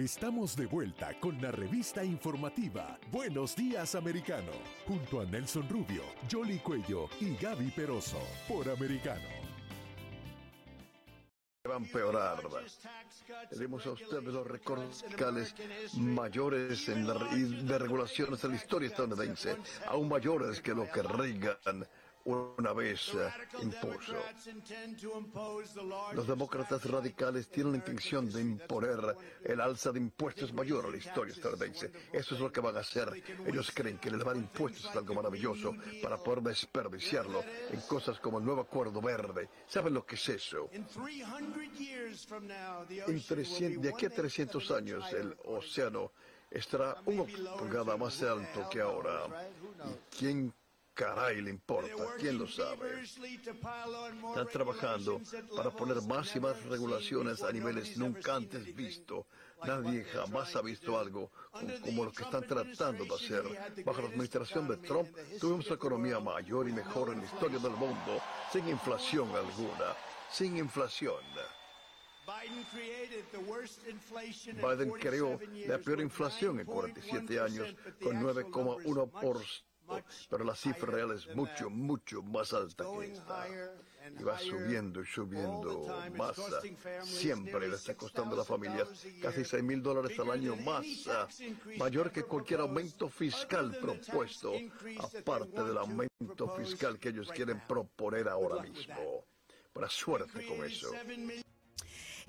Estamos de vuelta con la revista informativa Buenos Días Americano, junto a Nelson Rubio, Jolly Cuello y Gaby Peroso, por Americano. Va a empeorar. Tenemos a ustedes los recortes fiscales mayores de regulaciones en la historia estadounidense, aún mayores que lo que Reagan una vez eh, impuso. Los demócratas radicales tienen la intención de imponer el alza de impuestos mayor a la historia estadounidense. Eso es lo que van a hacer. Ellos creen que elevar impuestos es algo maravilloso para poder desperdiciarlo en cosas como el nuevo acuerdo verde. ¿Saben lo que es eso? En de aquí a 300 años el océano estará una pulgada más alto que ahora. ¿Y quién caray le importa? ¿Quién lo sabe? Están trabajando para poner más y más regulaciones a niveles nunca antes visto. Nadie jamás ha visto algo como lo que están tratando de hacer. Bajo la administración de Trump tuvimos la economía mayor y mejor en la historia del mundo, sin inflación alguna. Sin inflación. Biden creó la peor inflación en 47 años con 9,1% pero la cifra real es mucho, mucho más alta que esta. Y va subiendo y subiendo más. Siempre le está costando a la familia casi 6 mil dólares al año más, mayor que cualquier aumento fiscal propuesto, aparte del aumento fiscal que ellos quieren proponer ahora mismo. Buena suerte con eso.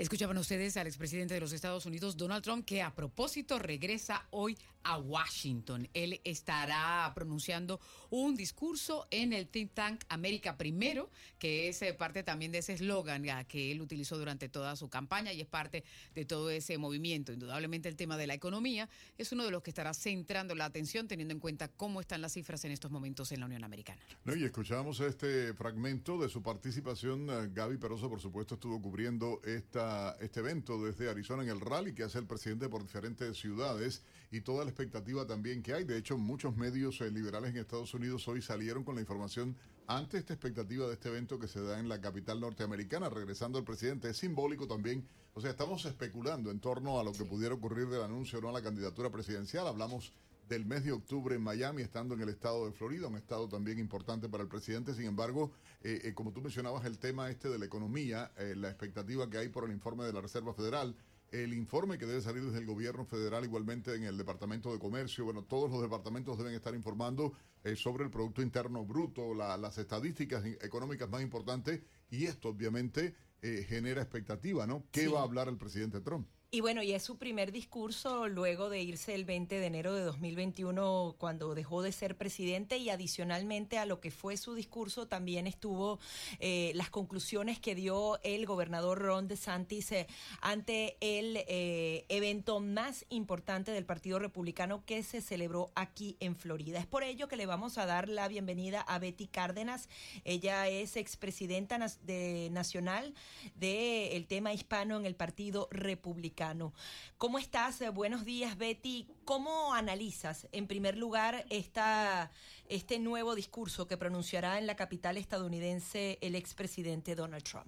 Escuchaban ustedes al expresidente de los Estados Unidos, Donald Trump, que a propósito regresa hoy a Washington. Él estará pronunciando un discurso en el think tank América Primero, que es eh, parte también de ese eslogan que él utilizó durante toda su campaña y es parte de todo ese movimiento. Indudablemente el tema de la economía es uno de los que estará centrando la atención teniendo en cuenta cómo están las cifras en estos momentos en la Unión Americana. No, y escuchamos este fragmento de su participación. Eh, Gaby Peroso, por supuesto, estuvo cubriendo esta este evento desde Arizona en el rally que hace el presidente por diferentes ciudades y toda la expectativa también que hay. De hecho, muchos medios eh, liberales en Estados Unidos hoy salieron con la información ante esta expectativa de este evento que se da en la capital norteamericana, regresando al presidente. Es simbólico también. O sea, estamos especulando en torno a lo que pudiera ocurrir del anuncio o no a la candidatura presidencial. Hablamos del mes de octubre en Miami, estando en el estado de Florida, un estado también importante para el presidente. Sin embargo, eh, eh, como tú mencionabas, el tema este de la economía, eh, la expectativa que hay por el informe de la Reserva Federal, el informe que debe salir desde el gobierno federal, igualmente en el Departamento de Comercio, bueno, todos los departamentos deben estar informando sobre el Producto Interno Bruto, las estadísticas económicas más importantes, y esto obviamente genera expectativa, ¿no? ¿Qué va a hablar el presidente Trump? Y bueno, y es su primer discurso luego de irse el 20 de enero de 2021 cuando dejó de ser presidente y adicionalmente a lo que fue su discurso también estuvo eh, las conclusiones que dio el gobernador Ron DeSantis eh, ante el eh, evento más importante del Partido Republicano que se celebró aquí en Florida. Es por ello que le vamos a dar la bienvenida a Betty Cárdenas. Ella es expresidenta de, nacional del tema hispano en el Partido Republicano. ¿Cómo estás? Buenos días, Betty. ¿Cómo analizas, en primer lugar, esta, este nuevo discurso que pronunciará en la capital estadounidense el expresidente Donald Trump?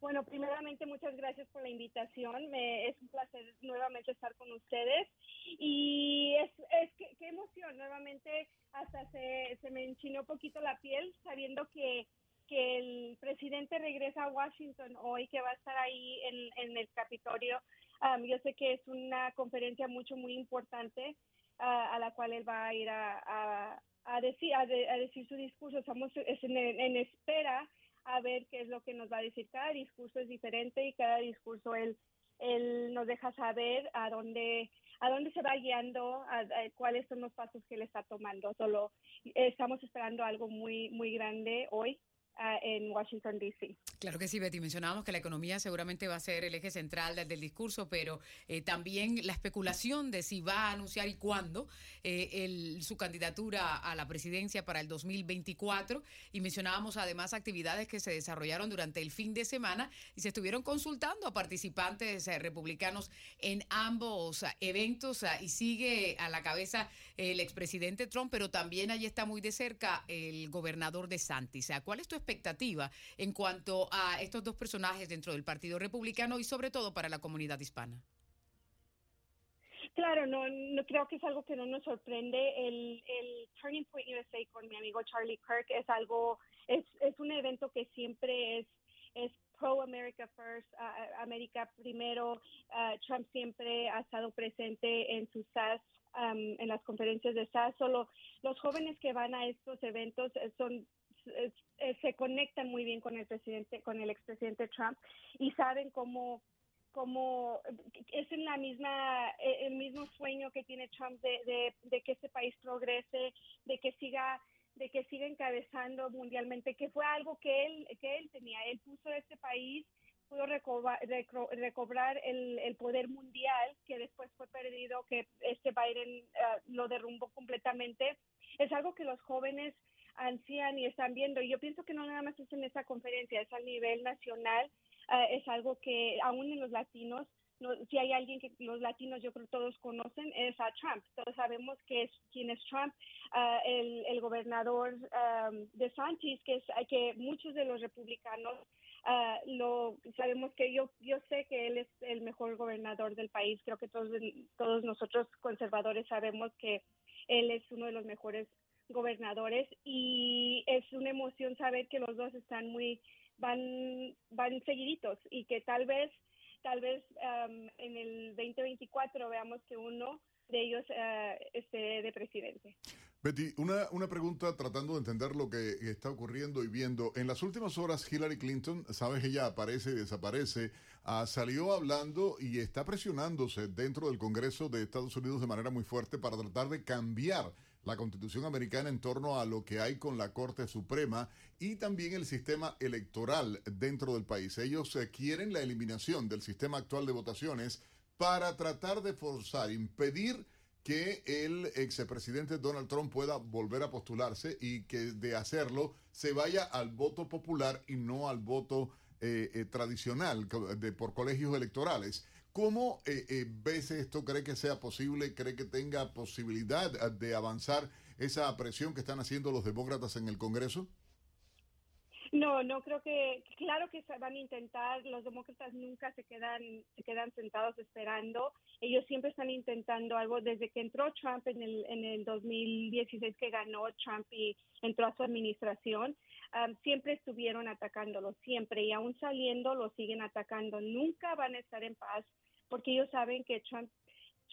Bueno, primeramente muchas gracias por la invitación. Me, es un placer nuevamente estar con ustedes. Y es, es que, qué emoción, nuevamente hasta se, se me enchinó un poquito la piel sabiendo que que el presidente regresa a Washington hoy, que va a estar ahí en, el Capitolio. Um, yo sé que es una conferencia mucho, muy importante uh, a la cual él va a ir a, decir, a, decir su discurso. Estamos en, espera a ver qué es lo que nos va a decir. Cada discurso es diferente y cada discurso él, él nos deja saber a dónde a dónde se va guiando, a, cuáles son los pasos que él está tomando. Solo estamos esperando algo muy muy grande hoy en Washington, D.C. Claro que sí, Betty. Mencionábamos que la economía seguramente va a ser el eje central del, discurso, pero eh, también la especulación de si va a anunciar y cuándo eh, su candidatura a la presidencia para el 2024. Y mencionábamos además actividades que se desarrollaron durante el fin de semana y se estuvieron consultando a participantes eh, republicanos en ambos eventos. y sigue a la cabeza el expresidente Trump, pero también allí está muy de cerca el gobernador de Santis. ¿Cuál es tu expectativa en cuanto a estos dos personajes dentro del Partido Republicano y sobre todo para la comunidad hispana? Claro, no, no creo que es algo que no nos sorprende. El, el Turning Point USA con mi amigo Charlie Kirk es algo, es, es un evento que siempre es, es pro America First, América primero. Trump siempre ha estado presente en sus SAS, en las conferencias de SAS. Solo los jóvenes que van a estos eventos eh, eh, se conectan muy bien con el presidente, con el expresidente Trump y saben cómo como es la misma eh, el mismo sueño que tiene Trump de, que este país progrese de que siga de que siga encabezando mundialmente que fue algo que él que él tenía. Él puso este país pudo recobrar, recobrar el, el, poder mundial que después fue perdido que este Biden eh, lo derrumbó completamente. Es algo que los jóvenes ansían y están viendo. Yo pienso que no nada más es en esa conferencia, es a nivel nacional, eh, es algo que aún en los latinos, no, si hay alguien que los latinos yo creo todos conocen, es a Trump. Todos sabemos que es, quién es Trump, eh, el, el, gobernador um, de Santis, que es que muchos de los republicanos uh, lo sabemos que yo yo sé que él es el mejor gobernador del país. Creo que todos todos nosotros conservadores sabemos que él es uno de los mejores gobernadores y es una emoción saber que los dos están muy van van seguiditos y que tal vez tal vez um, en el 2024 veamos que uno de ellos uh, esté de presidente. Betty, una, una pregunta tratando de entender lo que está ocurriendo y viendo. En las últimas horas, Hillary Clinton, sabes, ella aparece y desaparece, uh, salió hablando y está presionándose dentro del Congreso de Estados Unidos de manera muy fuerte para tratar de cambiar la constitución americana en torno a lo que hay con la Corte Suprema y también el sistema electoral dentro del país. Ellos eh, quieren la eliminación del sistema actual de votaciones para tratar de forzar, impedir que el expresidente Donald Trump pueda volver a postularse y que de hacerlo se vaya al voto popular y no al voto eh, eh, tradicional de, por colegios electorales. ¿Cómo eh, eh, ves esto? ¿Cree que sea posible? ¿Cree que tenga posibilidad eh, de avanzar esa presión que están haciendo los demócratas en el Congreso? No, no creo que, claro que van a intentar, los demócratas nunca se quedan, se quedan sentados esperando, ellos siempre están intentando algo desde que entró Trump en el, en el 2016 que ganó Trump y entró a su administración, siempre estuvieron atacándolo, siempre, y aún saliendo lo siguen atacando, nunca van a estar en paz porque ellos saben que Trump,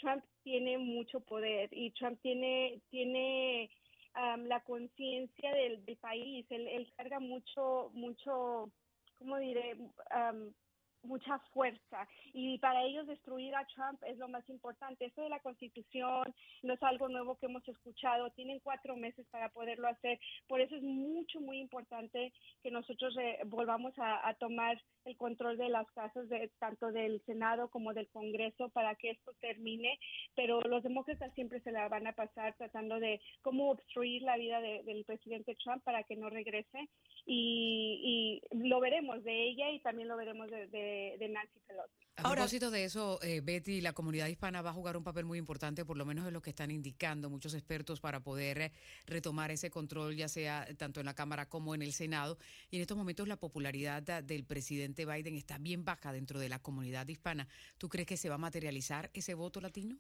Trump tiene mucho poder y Trump tiene, tiene la conciencia del, país, él, él, carga mucho, mucho, ¿cómo diré? Mucha fuerza. Y para ellos destruir a Trump es lo más importante. Esto de la constitución no es algo nuevo que hemos escuchado, tienen cuatro meses para poderlo hacer, por eso es mucho, muy importante que nosotros eh, volvamos a, tomar el control de las casas, de, tanto del Senado como del Congreso, para que esto termine, pero los demócratas siempre se la van a pasar tratando de cómo obstruir la vida del presidente Trump para que no regrese. Y, lo veremos de ella y también lo veremos de de, Nancy Pelosi. A propósito de eso, eh, Betty, la comunidad hispana va a jugar un papel muy importante, por lo menos es lo que están indicando muchos expertos para poder eh, retomar ese control, ya sea tanto en la Cámara como en el Senado. Y en estos momentos la popularidad del presidente Biden está bien baja dentro de la comunidad hispana. ¿Tú crees que se va a materializar ese voto latino?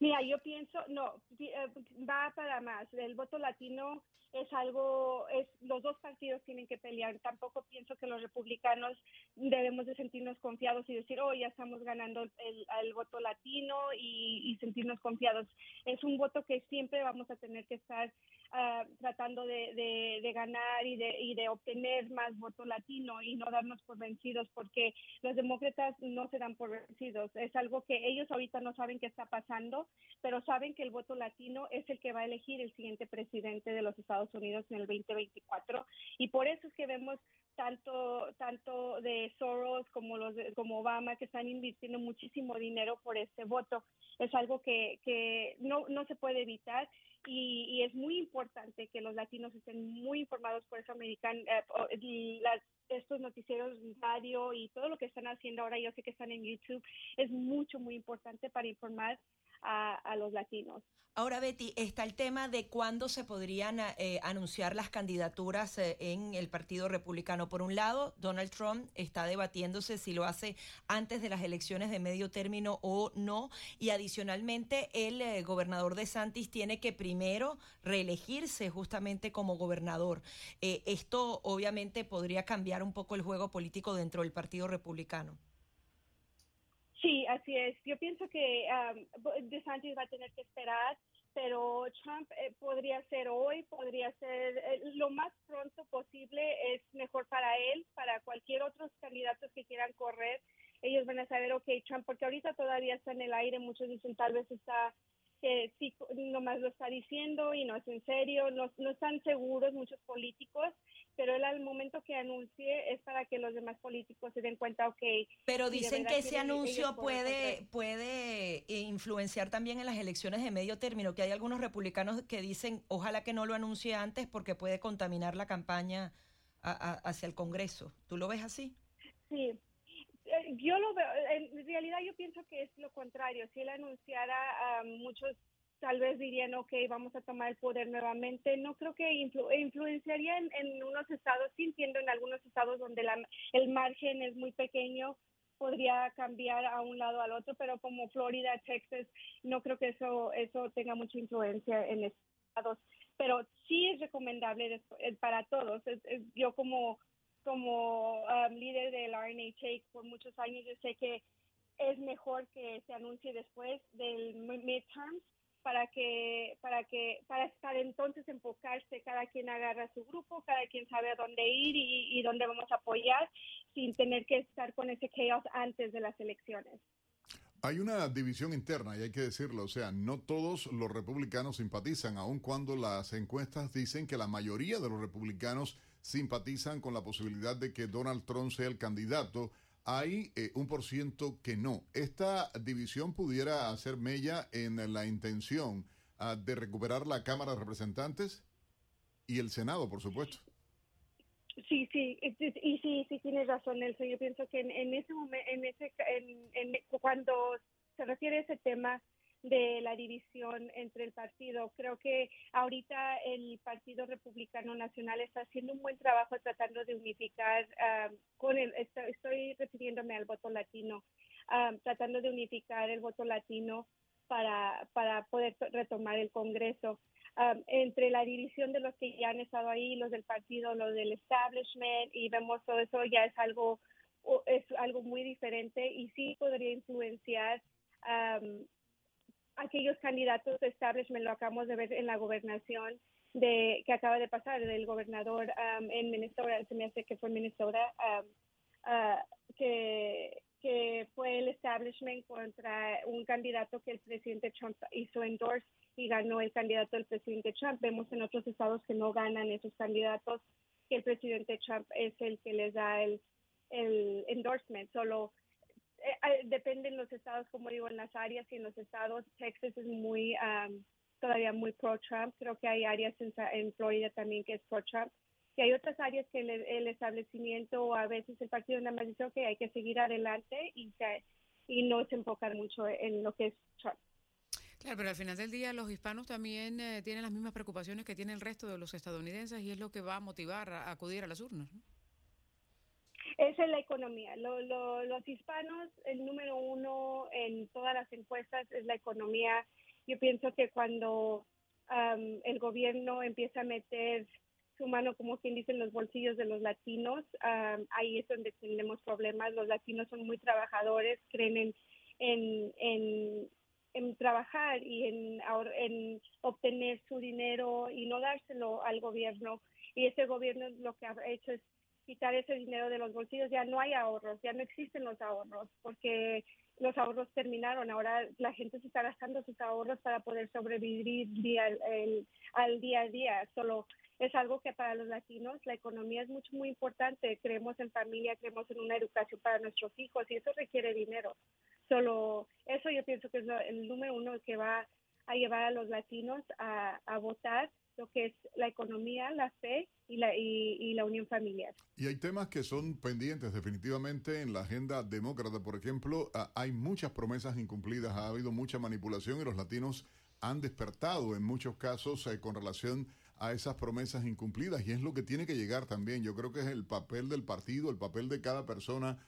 Mira, yo pienso, no, eh, va para más. El voto latino es algo, es los dos partidos tienen que pelear. Tampoco pienso que los republicanos debemos de sentirnos confiados y decir, oh, ya estamos ganando el, voto latino y, sentirnos confiados. Es un voto que siempre vamos a tener que estar uh, tratando de, de, ganar y de, y de obtener más voto latino y no darnos por vencidos porque los demócratas no se dan por vencidos. Es algo que ellos ahorita no saben qué está pasando pero saben que el voto latino es el que va a elegir el siguiente presidente de los Estados Unidos en el 2024 y por eso es que vemos tanto tanto de Soros como los como Obama que están invirtiendo muchísimo dinero por este voto. Es algo que, que no, no se puede evitar y, es muy importante que los latinos estén muy informados por eso american eh, estos noticieros radio y todo lo que están haciendo ahora yo sé que están en YouTube es mucho muy importante para informar a, los latinos. Ahora, Betty, está el tema de cuándo se podrían eh, anunciar las candidaturas eh, en el Partido Republicano. Por un lado, Donald Trump está debatiéndose si lo hace antes de las elecciones de medio término o no. Y adicionalmente, el eh, gobernador de Santis tiene que primero reelegirse justamente como gobernador. esto obviamente podría cambiar un poco el juego político dentro del Partido Republicano. Sí, así es. Yo pienso que um, DeSantis va a tener que esperar, pero Trump eh, podría ser hoy, podría ser eh, lo más pronto posible, es mejor para él, para cualquier otro candidato que quieran correr. Ellos van a saber, ok, Trump, porque ahorita todavía está en el aire, muchos dicen tal vez está que sí, nomás lo está diciendo y no es en serio, no, no están seguros muchos políticos, pero él al momento que anuncie es para que los demás políticos se den cuenta, ok. Pero dicen que ese anuncio puede, puede influenciar también en las elecciones de medio término, que hay algunos republicanos que dicen, ojalá que no lo anuncie antes porque puede contaminar la campaña hacia el Congreso. ¿Tú lo ves así? Sí, eh, yo lo veo, en realidad yo pienso que es lo contrario. Si él anunciara, a muchos tal vez dirían, ok, vamos a tomar el poder nuevamente. No creo que influenciaría en, unos estados, sí entiendo en algunos estados donde la, el margen es muy pequeño, podría cambiar a un lado al otro, pero como Florida, Texas, no creo que eso, eso tenga mucha influencia en estados. Pero sí es recomendable eh, para todos. yo como como um, líder del RNHA por muchos años, yo sé que es mejor que se anuncie después del midterms para que para que para estar entonces enfocarse cada quien agarra su grupo cada quien sabe a dónde ir y, y dónde vamos a apoyar sin tener que estar con ese chaos antes de las elecciones hay una división interna y hay que decirlo, o sea, no todos los republicanos simpatizan, aun cuando las encuestas dicen que la mayoría de los republicanos simpatizan con la posibilidad de que Donald Trump sea el candidato. Hay eh, un por ciento que no. ¿Esta división pudiera hacer mella en la intención ah, de recuperar la Cámara de Representantes y el Senado, por supuesto? Sí, sí, y sí, sí tienes razón, Nelson. Yo pienso que en, ese momento, en ese, en, cuando se refiere a ese tema, de la división entre el partido. Creo que ahorita el Partido Republicano Nacional está haciendo un buen trabajo tratando de unificar um, con el, estoy, refiriéndome al voto latino, um, tratando de unificar el voto latino para, para poder retomar el Congreso. Um, entre la división de los que ya han estado ahí, los del partido, los del establishment, y vemos todo eso ya es algo es algo muy diferente y sí podría influenciar aquellos candidatos establishment, lo acabamos de ver en la gobernación de que acaba de pasar del gobernador um, en Minnesota, se me hace que fue Minnesota, um, uh, que, que fue el establishment contra un candidato que el presidente Trump hizo endorse y ganó el candidato del presidente Trump. Vemos en otros estados que no ganan esos candidatos, que el presidente Trump es el que les da el, el endorsement. Solo eh, dependen los estados, como digo, en las áreas y en los estados. Texas es muy, todavía muy pro-Trump. Creo que hay áreas en, Florida también que es pro-Trump. Y hay otras áreas que el, establecimiento o a veces el partido nada más dice que hay que seguir adelante y, y no se enfocar mucho en lo que es Trump. Claro, pero al final del día los hispanos también eh, tienen las mismas preocupaciones que tiene el resto de los estadounidenses y es lo que va a motivar a acudir a las urnas. Esa es la economía. los hispanos, el número uno en todas las encuestas es la economía. Yo pienso que cuando el gobierno empieza a meter su mano, como quien dice, en los bolsillos de los latinos, ahí es donde tenemos problemas. Los latinos son muy trabajadores, creen en, en, en, trabajar y en, en obtener su dinero y no dárselo al gobierno. Y ese gobierno lo que ha hecho es quitar ese dinero de los bolsillos, ya no hay ahorros, ya no existen los ahorros, porque los ahorros terminaron. Ahora la gente se está gastando sus ahorros para poder sobrevivir día, al día a día. Solo es algo que para los latinos la economía es mucho, muy importante. Creemos en familia, creemos en una educación para nuestros hijos y eso requiere dinero. Solo eso yo pienso que es el número uno que va a llevar a los latinos a, a votar lo que es la economía, la fe y la, y, la unión familiar. Y hay temas que son pendientes definitivamente en la agenda demócrata. Por ejemplo, hay muchas promesas incumplidas, ha habido mucha manipulación y los latinos han despertado en muchos casos eh, con relación a esas promesas incumplidas y es lo que tiene que llegar también. Yo creo que es el papel del partido, el papel de cada persona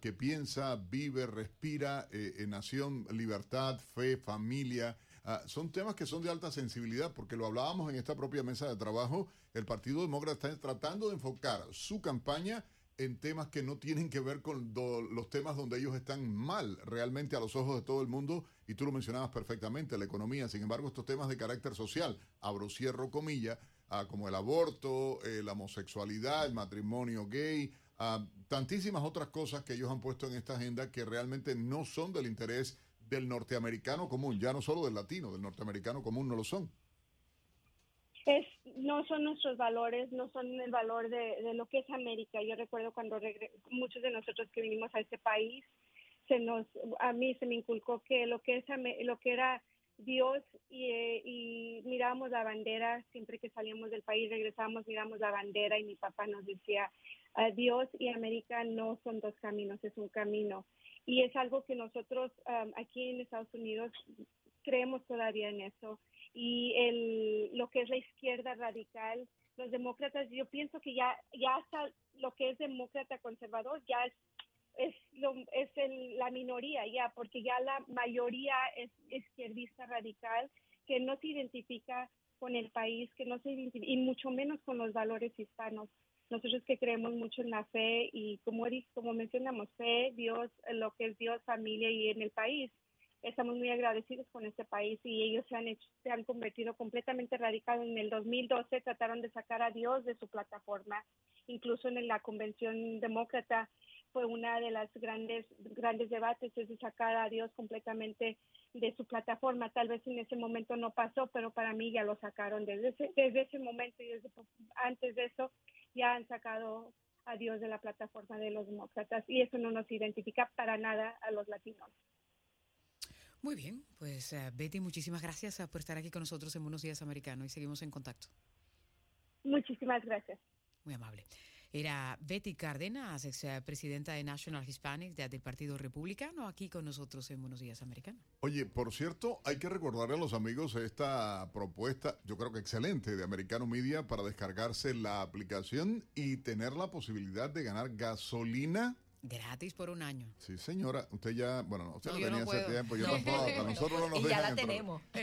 que piensa, vive, respira eh, en nación, libertad, fe, familia. Ah, son temas que son de alta sensibilidad porque lo hablábamos en esta propia mesa de trabajo. El Partido Demócrata está tratando de enfocar su campaña en temas que no tienen que ver con los temas donde ellos están mal realmente a los ojos de todo el mundo, y tú lo mencionabas perfectamente, la economía. Sin embargo, estos temas de carácter social, abro cierro comilla, ah, como el aborto, eh, la homosexualidad, el matrimonio gay, ah, tantísimas otras cosas que ellos han puesto en esta agenda que realmente no son del interés del norteamericano común, ya no solo del latino, del norteamericano común no lo son es, no son nuestros valores, no son el valor de, lo que es América. Yo recuerdo cuando muchos de nosotros que vinimos a este país, se nos, a mí se me inculcó que lo que es lo que era Dios y, y mirábamos la bandera siempre que salíamos del país, regresábamos, miramos la bandera y mi papá nos decía, Dios y América no son dos caminos, es un camino. Y es algo que nosotros aquí en Estados Unidos creemos todavía en eso y el, lo que es la izquierda radical, los demócratas, yo pienso que ya, ya hasta lo que es demócrata conservador ya es, es, lo, es la minoría ya, porque ya la mayoría es izquierdista radical que no se identifica con el país, que no se identifica, y mucho menos con los valores hispanos. Nosotros que creemos mucho en la fe y como, como mencionamos, fe, Dios, lo que es Dios, familia y en el país estamos muy agradecidos con este país y ellos se han hecho, se han convertido completamente radicales. En el 2012 trataron de sacar a Dios de su plataforma, incluso en la convención demócrata fue una de las grandes grandes debates es de sacar a Dios completamente de su plataforma. Tal vez en ese momento no pasó, pero para mí ya lo sacaron desde ese, desde ese momento y antes de eso ya han sacado a Dios de la plataforma de los demócratas y eso no nos identifica para nada a los latinos. Muy bien, pues eh, Betty, muchísimas gracias eh, por estar aquí con nosotros en Buenos Días Americano y seguimos en contacto. Muchísimas gracias. Muy amable. Era Betty Cárdenas, ex eh, presidenta de National Hispanic del Partido Republicano, aquí con nosotros en Buenos Días Americano. Oye, por cierto, hay que recordarle a los amigos esta propuesta, yo creo que excelente, de Americano Media para descargarse la aplicación y tener la posibilidad de ganar gasolina Gratis por un año. Sí, señora. Usted ya, bueno, usted no, tenía ese tiempo, yo tampoco. nosotros no nos y ya la tenemos. sí,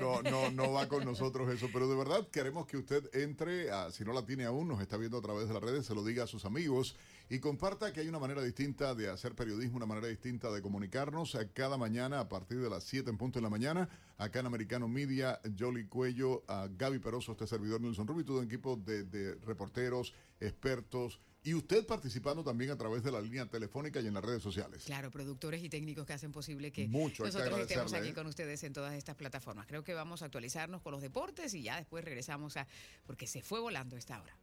no, no, no, va con nosotros eso. Pero de verdad queremos que usted entre, a, si no la tiene aún, nos está viendo a través de las redes, se lo diga a sus amigos y comparta que hay una manera distinta de hacer periodismo, una manera distinta de comunicarnos. Cada mañana, a partir de las 7 en punto de la mañana, acá en Americano Media, Jolly Cuello, a Gaby Peroso, este servidor Nelson Rubio y todo un equipo de, de reporteros, expertos, y usted participando también a través de la línea telefónica y en las redes sociales. Claro, productores y técnicos que hacen posible que nosotros estemos aquí ¿eh? con ustedes en todas estas plataformas. Creo que vamos a actualizarnos con los deportes y ya después regresamos a... porque se fue volando esta hora.